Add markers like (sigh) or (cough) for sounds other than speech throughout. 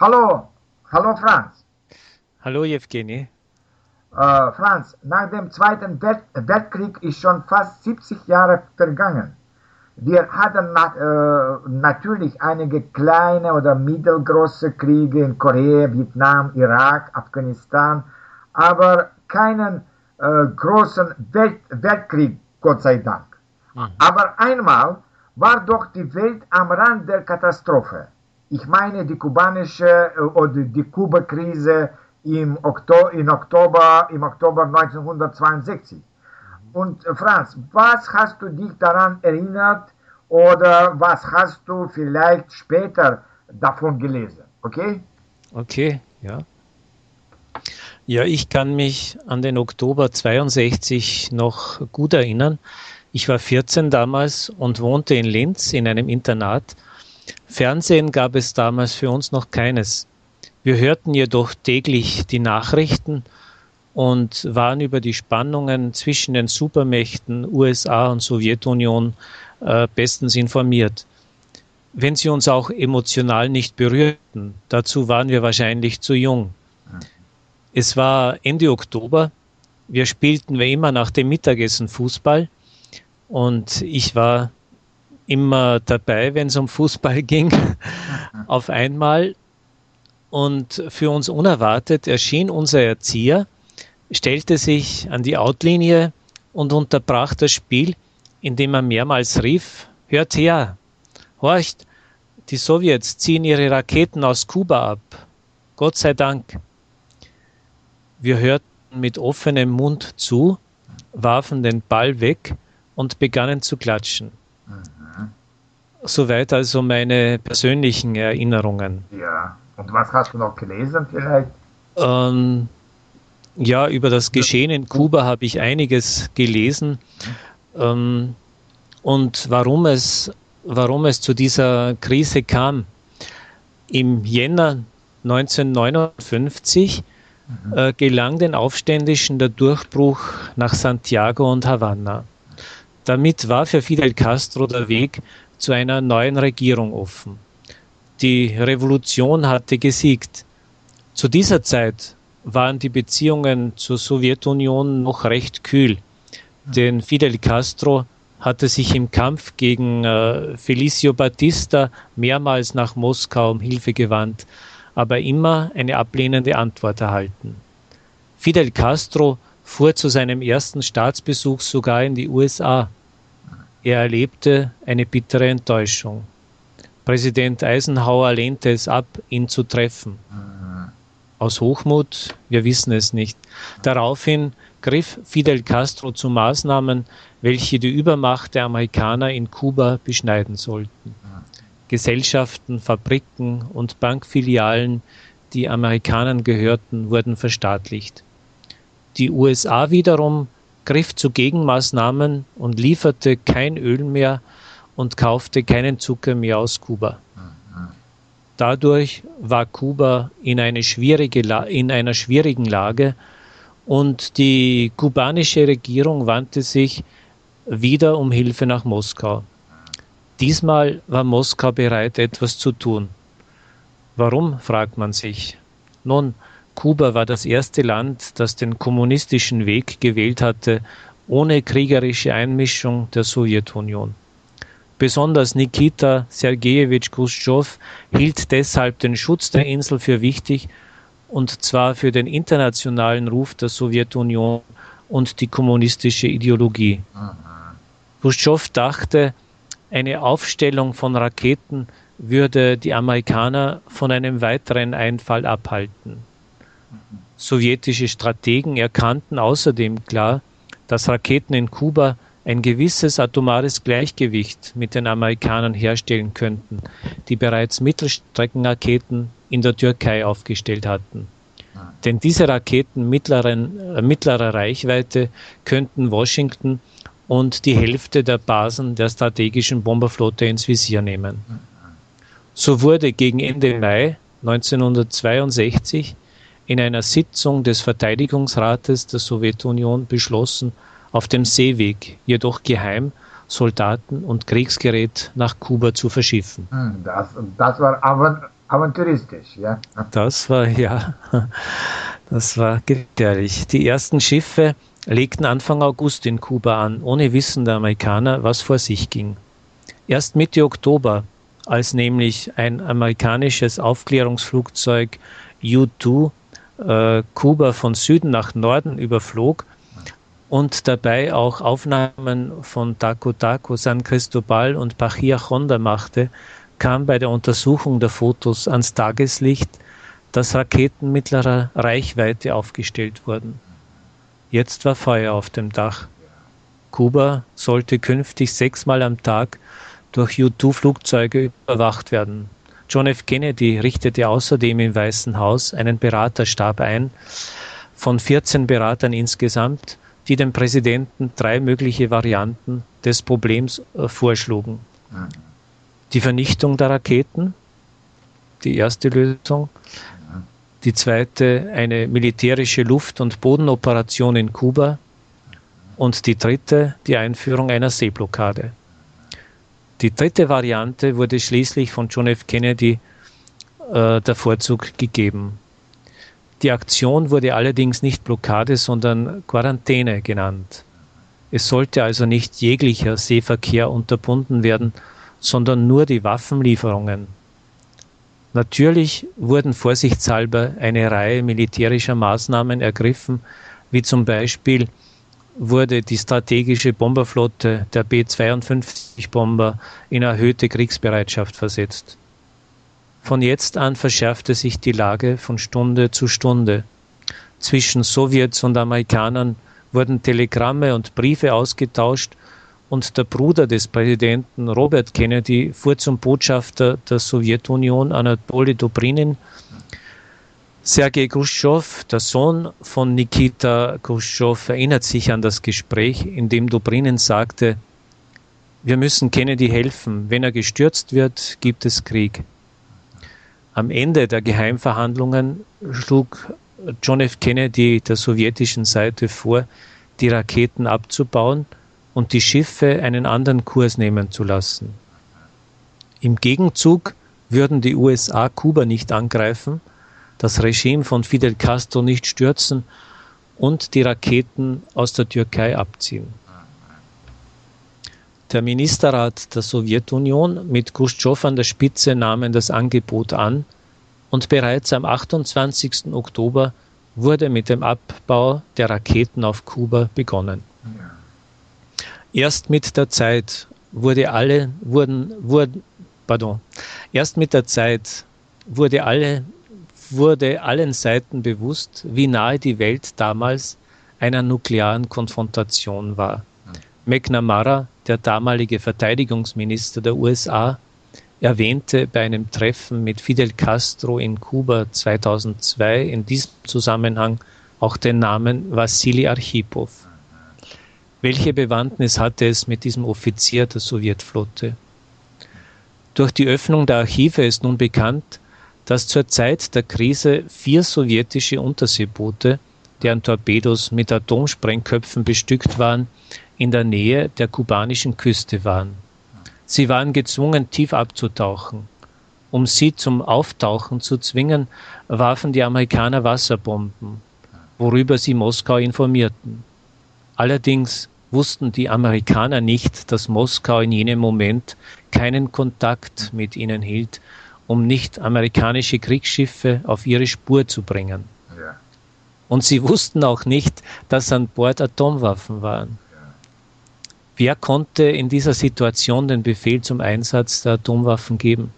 Hallo, hallo Franz. Hallo Evgeny. Äh, Franz, nach dem Zweiten Welt Weltkrieg ist schon fast 70 Jahre vergangen. Wir hatten na äh, natürlich einige kleine oder mittelgroße Kriege in Korea, Vietnam, Irak, Afghanistan, aber keinen äh, großen Welt Weltkrieg, Gott sei Dank. Mhm. Aber einmal war doch die Welt am Rand der Katastrophe. Ich meine die kubanische äh, oder die Kuba-Krise im, Okto im, Oktober, im Oktober 1962. Und äh, Franz, was hast du dich daran erinnert oder was hast du vielleicht später davon gelesen? Okay? Okay, ja. Ja, ich kann mich an den Oktober 62 noch gut erinnern. Ich war 14 damals und wohnte in Linz in einem Internat. Fernsehen gab es damals für uns noch keines. Wir hörten jedoch täglich die Nachrichten und waren über die Spannungen zwischen den Supermächten USA und Sowjetunion äh, bestens informiert. Wenn sie uns auch emotional nicht berührten, dazu waren wir wahrscheinlich zu jung. Es war Ende Oktober. Wir spielten wie immer nach dem Mittagessen Fußball und ich war immer dabei, wenn es um Fußball (laughs) ging, auf einmal. Und für uns unerwartet erschien unser Erzieher, stellte sich an die Outlinie und unterbrach das Spiel, indem er mehrmals rief, hört her, horcht, die Sowjets ziehen ihre Raketen aus Kuba ab. Gott sei Dank. Wir hörten mit offenem Mund zu, warfen den Ball weg und begannen zu klatschen. Soweit also meine persönlichen Erinnerungen. Ja, und was hast du noch gelesen vielleicht? Ähm, ja, über das Geschehen in Kuba habe ich einiges gelesen. Ähm, und warum es, warum es zu dieser Krise kam. Im Jänner 1959 mhm. äh, gelang den Aufständischen der Durchbruch nach Santiago und Havanna. Damit war für Fidel Castro der Weg zu einer neuen Regierung offen. Die Revolution hatte gesiegt. Zu dieser Zeit waren die Beziehungen zur Sowjetunion noch recht kühl, denn Fidel Castro hatte sich im Kampf gegen äh, Felicio Batista mehrmals nach Moskau um Hilfe gewandt, aber immer eine ablehnende Antwort erhalten. Fidel Castro fuhr zu seinem ersten Staatsbesuch sogar in die USA. Er erlebte eine bittere Enttäuschung. Präsident Eisenhower lehnte es ab, ihn zu treffen. Aus Hochmut, wir wissen es nicht. Daraufhin griff Fidel Castro zu Maßnahmen, welche die Übermacht der Amerikaner in Kuba beschneiden sollten. Gesellschaften, Fabriken und Bankfilialen, die Amerikanern gehörten, wurden verstaatlicht. Die USA wiederum griff zu Gegenmaßnahmen und lieferte kein Öl mehr und kaufte keinen Zucker mehr aus Kuba. Dadurch war Kuba in, eine schwierige, in einer schwierigen Lage und die kubanische Regierung wandte sich wieder um Hilfe nach Moskau. Diesmal war Moskau bereit, etwas zu tun. Warum, fragt man sich. Nun, Kuba war das erste Land, das den kommunistischen Weg gewählt hatte, ohne kriegerische Einmischung der Sowjetunion. Besonders Nikita Sergejewitsch Khrushchev hielt deshalb den Schutz der Insel für wichtig, und zwar für den internationalen Ruf der Sowjetunion und die kommunistische Ideologie. Khrushchev dachte, eine Aufstellung von Raketen würde die Amerikaner von einem weiteren Einfall abhalten. Sowjetische Strategen erkannten außerdem klar, dass Raketen in Kuba ein gewisses atomares Gleichgewicht mit den Amerikanern herstellen könnten, die bereits Mittelstreckenraketen in der Türkei aufgestellt hatten. Denn diese Raketen mittleren, äh, mittlerer Reichweite könnten Washington und die Hälfte der Basen der strategischen Bomberflotte ins Visier nehmen. So wurde gegen Ende Mai 1962 in einer Sitzung des Verteidigungsrates der Sowjetunion beschlossen, auf dem Seeweg, jedoch geheim, Soldaten und Kriegsgerät nach Kuba zu verschiffen. Hm, das, das war aber aventuristisch, ja. Das war, ja, das war gefährlich. Die ersten Schiffe legten Anfang August in Kuba an, ohne Wissen der Amerikaner, was vor sich ging. Erst Mitte Oktober, als nämlich ein amerikanisches Aufklärungsflugzeug U-2 äh, Kuba von Süden nach Norden überflog und dabei auch Aufnahmen von Taco Taco, San Cristobal und Pachia Honda machte, kam bei der Untersuchung der Fotos ans Tageslicht, dass Raketen mittlerer Reichweite aufgestellt wurden. Jetzt war Feuer auf dem Dach. Kuba sollte künftig sechsmal am Tag durch U-2-Flugzeuge überwacht werden. John F. Kennedy richtete außerdem im Weißen Haus einen Beraterstab ein, von 14 Beratern insgesamt, die dem Präsidenten drei mögliche Varianten des Problems äh, vorschlugen die Vernichtung der Raketen, die erste Lösung. Die zweite eine militärische Luft- und Bodenoperation in Kuba. Und die dritte die Einführung einer Seeblockade. Die dritte Variante wurde schließlich von John F. Kennedy äh, der Vorzug gegeben. Die Aktion wurde allerdings nicht Blockade, sondern Quarantäne genannt. Es sollte also nicht jeglicher Seeverkehr unterbunden werden, sondern nur die Waffenlieferungen. Natürlich wurden vorsichtshalber eine Reihe militärischer Maßnahmen ergriffen, wie zum Beispiel wurde die strategische Bomberflotte der B-52-Bomber in erhöhte Kriegsbereitschaft versetzt. Von jetzt an verschärfte sich die Lage von Stunde zu Stunde. Zwischen Sowjets und Amerikanern wurden Telegramme und Briefe ausgetauscht und der Bruder des Präsidenten Robert Kennedy fuhr zum Botschafter der Sowjetunion Anatoly Dobrinin. Sergei Khrushchev, der Sohn von Nikita Khrushchev, erinnert sich an das Gespräch, in dem Dobrinin sagte, wir müssen Kennedy helfen. Wenn er gestürzt wird, gibt es Krieg. Am Ende der Geheimverhandlungen schlug John F. Kennedy der sowjetischen Seite vor, die Raketen abzubauen – und die Schiffe einen anderen Kurs nehmen zu lassen. Im Gegenzug würden die USA Kuba nicht angreifen, das Regime von Fidel Castro nicht stürzen und die Raketen aus der Türkei abziehen. Der Ministerrat der Sowjetunion mit Khrushchev an der Spitze nahmen das Angebot an und bereits am 28. Oktober wurde mit dem Abbau der Raketen auf Kuba begonnen. Erst mit der Zeit wurde alle, wurden, wurden, pardon, erst mit der Zeit wurde alle, wurde allen Seiten bewusst, wie nahe die Welt damals einer nuklearen Konfrontation war. McNamara, der damalige Verteidigungsminister der USA, erwähnte bei einem Treffen mit Fidel Castro in Kuba 2002 in diesem Zusammenhang auch den Namen Wassili Archipov. Welche Bewandtnis hatte es mit diesem Offizier der Sowjetflotte? Durch die Öffnung der Archive ist nun bekannt, dass zur Zeit der Krise vier sowjetische Unterseeboote, deren Torpedos mit Atomsprengköpfen bestückt waren, in der Nähe der kubanischen Küste waren. Sie waren gezwungen, tief abzutauchen. Um sie zum Auftauchen zu zwingen, warfen die Amerikaner Wasserbomben, worüber sie Moskau informierten. Allerdings wussten die Amerikaner nicht, dass Moskau in jenem Moment keinen Kontakt mit ihnen hielt, um nicht amerikanische Kriegsschiffe auf ihre Spur zu bringen. Ja. Und sie wussten auch nicht, dass an Bord Atomwaffen waren. Ja. Wer konnte in dieser Situation den Befehl zum Einsatz der Atomwaffen geben?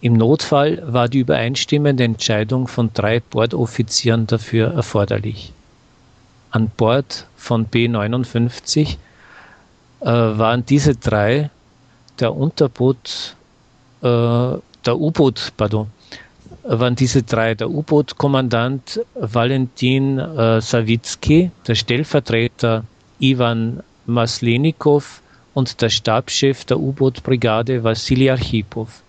Im Notfall war die übereinstimmende Entscheidung von drei Bordoffizieren dafür erforderlich. An Bord von B-59 äh, waren diese drei der Unterboot, äh, der U-Boot, pardon, waren diese drei der U-Boot-Kommandant Valentin äh, Sawicki, der Stellvertreter Ivan Maslenikow und der Stabschef der U-Boot-Brigade Wassili Archipov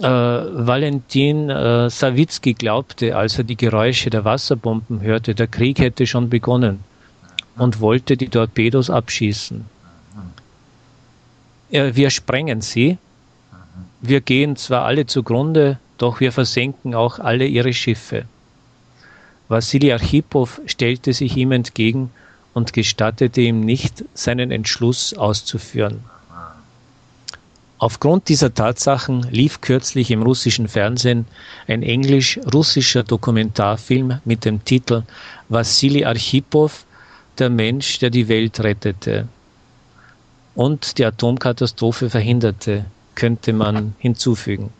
äh, Valentin äh, Sawicki glaubte, als er die Geräusche der Wasserbomben hörte, der Krieg hätte schon begonnen und wollte die Torpedos abschießen. Äh, wir sprengen sie. Wir gehen zwar alle zugrunde, doch wir versenken auch alle ihre Schiffe. Wassili Archipow stellte sich ihm entgegen und gestattete ihm nicht, seinen Entschluss auszuführen. Aufgrund dieser Tatsachen lief kürzlich im russischen Fernsehen ein englisch-russischer Dokumentarfilm mit dem Titel Wassili Archipow, der Mensch, der die Welt rettete und die Atomkatastrophe verhinderte, könnte man hinzufügen.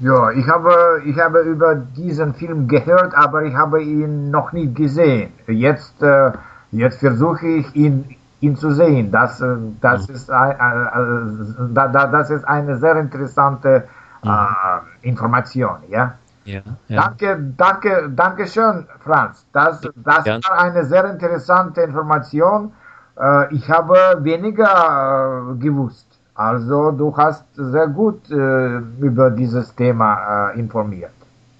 Ja, ich habe, ich habe über diesen Film gehört, aber ich habe ihn noch nie gesehen. Jetzt, äh, jetzt versuche ich ihn, ihn zu sehen. Das, äh, das, mhm. ist, äh, äh, das ist eine sehr interessante mhm. äh, Information, ja. Ja, ja. Danke, danke, danke schön, Franz. Das, das ja. war eine sehr interessante Information. Ich habe weniger gewusst. Also du hast sehr gut äh, über dieses Thema äh, informiert.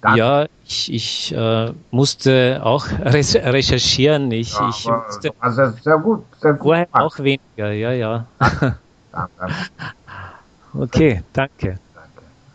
Danke. Ja, ich, ich äh, musste auch (laughs) recherchieren. Ich, ja, ich musste also sehr gut. Sehr gut vorher auch weniger, ja, ja. Danke. (laughs) okay, danke.